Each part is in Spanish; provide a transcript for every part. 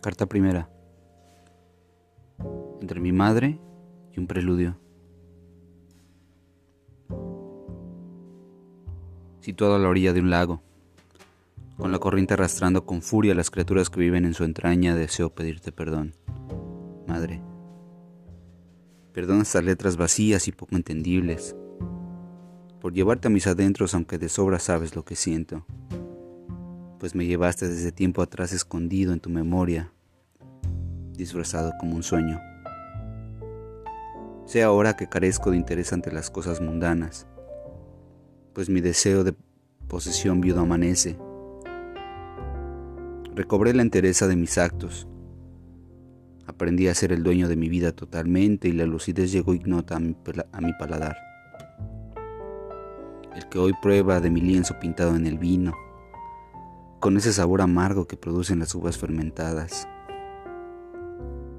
Carta primera. Entre mi madre y un preludio. Situado a la orilla de un lago, con la corriente arrastrando con furia a las criaturas que viven en su entraña, deseo pedirte perdón. Madre, perdona estas letras vacías y poco entendibles, por llevarte a mis adentros aunque de sobra sabes lo que siento pues me llevaste desde tiempo atrás escondido en tu memoria, disfrazado como un sueño. Sé ahora que carezco de interés ante las cosas mundanas, pues mi deseo de posesión viudo amanece. Recobré la entereza de mis actos. Aprendí a ser el dueño de mi vida totalmente y la lucidez llegó ignota a mi, a mi paladar. El que hoy prueba de mi lienzo pintado en el vino con ese sabor amargo que producen las uvas fermentadas.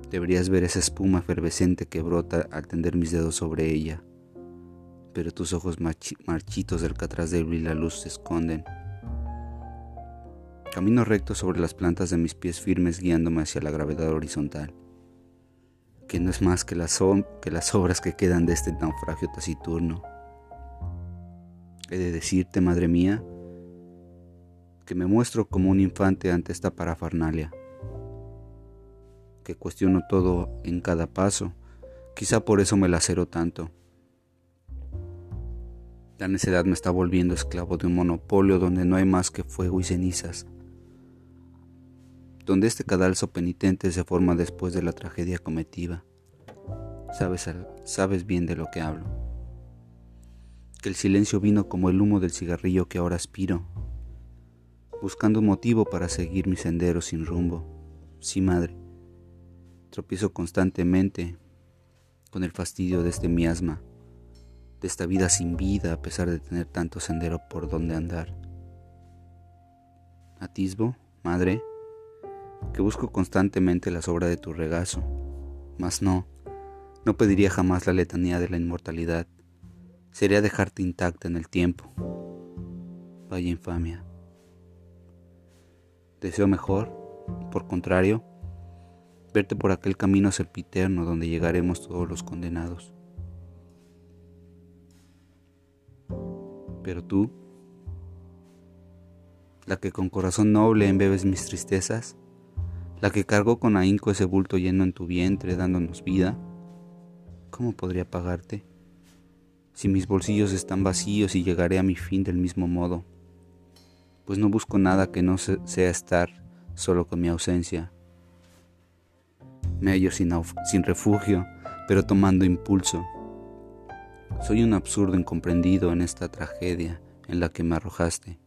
Deberías ver esa espuma efervescente que brota al tender mis dedos sobre ella, pero tus ojos marchitos del catraz débil la luz se esconden. Camino recto sobre las plantas de mis pies firmes guiándome hacia la gravedad horizontal, que no es más que las, que las obras que quedan de este naufragio taciturno. He de decirte, madre mía, que me muestro como un infante ante esta parafernalia, que cuestiono todo en cada paso, quizá por eso me lacero tanto. La necedad me está volviendo esclavo de un monopolio donde no hay más que fuego y cenizas, donde este cadalso penitente se forma después de la tragedia cometida. Sabes, sabes bien de lo que hablo. Que el silencio vino como el humo del cigarrillo que ahora aspiro buscando motivo para seguir mi sendero sin rumbo. Sí, madre. Tropiezo constantemente con el fastidio de este miasma, de esta vida sin vida a pesar de tener tanto sendero por donde andar. Atisbo, madre, que busco constantemente la sobra de tu regazo, mas no, no pediría jamás la letanía de la inmortalidad, sería dejarte intacta en el tiempo. Vaya infamia. Deseo mejor, por contrario, verte por aquel camino serpiterno donde llegaremos todos los condenados. Pero tú, la que con corazón noble embebes mis tristezas, la que cargó con ahínco ese bulto lleno en tu vientre dándonos vida, ¿cómo podría pagarte? Si mis bolsillos están vacíos y llegaré a mi fin del mismo modo pues no busco nada que no sea estar solo con mi ausencia. Me hallo sin, sin refugio, pero tomando impulso. Soy un absurdo incomprendido en esta tragedia en la que me arrojaste.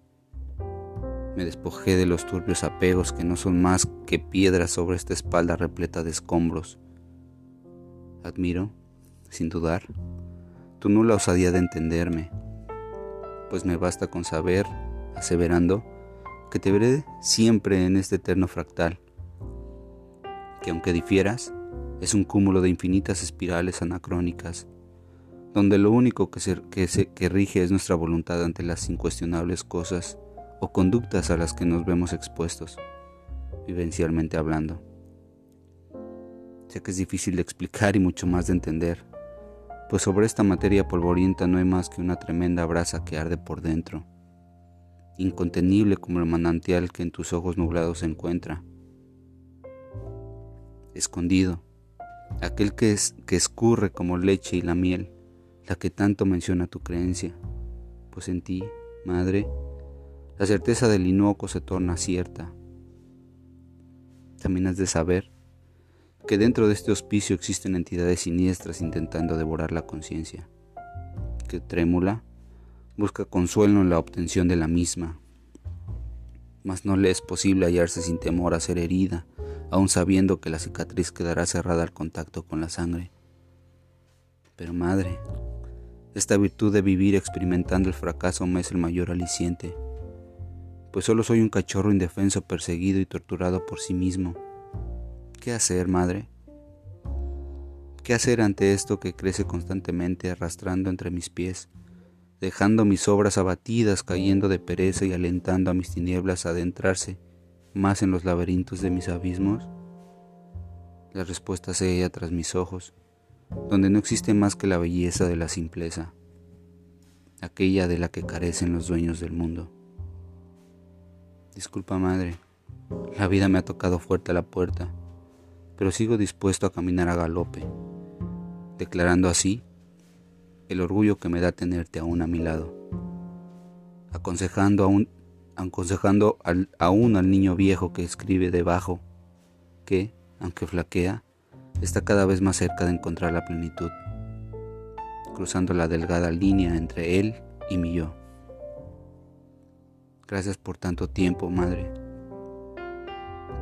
Me despojé de los turbios apegos que no son más que piedras sobre esta espalda repleta de escombros. Admiro, sin dudar, tu nula osadía de entenderme, pues me basta con saber aseverando que te veré siempre en este eterno fractal, que aunque difieras, es un cúmulo de infinitas espirales anacrónicas, donde lo único que, se, que, rige es nuestra voluntad ante las incuestionables cosas o conductas a las que nos vemos expuestos, vivencialmente hablando. Sé que es difícil de explicar y mucho más de entender, pues sobre esta materia polvorienta no hay más que una tremenda brasa que arde por dentro incontenible como el manantial que en tus ojos nublados se encuentra. Escondido, aquel que, es, que escurre como leche y la miel, la que tanto menciona tu creencia, pues en ti, madre, la certeza del inocuo se torna cierta. También has de saber que dentro de este hospicio existen entidades siniestras intentando devorar la conciencia, que trémula busca consuelo en la obtención de la misma, mas no le es posible hallarse sin temor a ser herida, aun sabiendo que la cicatriz quedará cerrada al contacto con la sangre. Pero madre, esta virtud de vivir experimentando el fracaso me es el mayor aliciente, pues solo soy un cachorro indefenso perseguido y torturado por sí mismo. ¿Qué hacer, madre? ¿Qué hacer ante esto que crece constantemente arrastrando entre mis pies? Dejando mis obras abatidas, cayendo de pereza y alentando a mis tinieblas a adentrarse más en los laberintos de mis abismos? La respuesta se halla tras mis ojos, donde no existe más que la belleza de la simpleza, aquella de la que carecen los dueños del mundo. Disculpa, madre, la vida me ha tocado fuerte a la puerta, pero sigo dispuesto a caminar a galope, declarando así el orgullo que me da tenerte aún a mi lado, aconsejando aún, aconsejando al, aún al niño viejo que escribe debajo, que, aunque flaquea, está cada vez más cerca de encontrar la plenitud, cruzando la delgada línea entre él y mi yo. Gracias por tanto tiempo, Madre,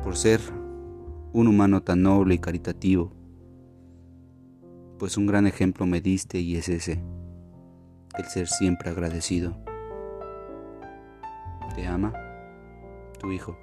por ser un humano tan noble y caritativo, pues un gran ejemplo me diste y es ese, el ser siempre agradecido. Te ama, tu hijo.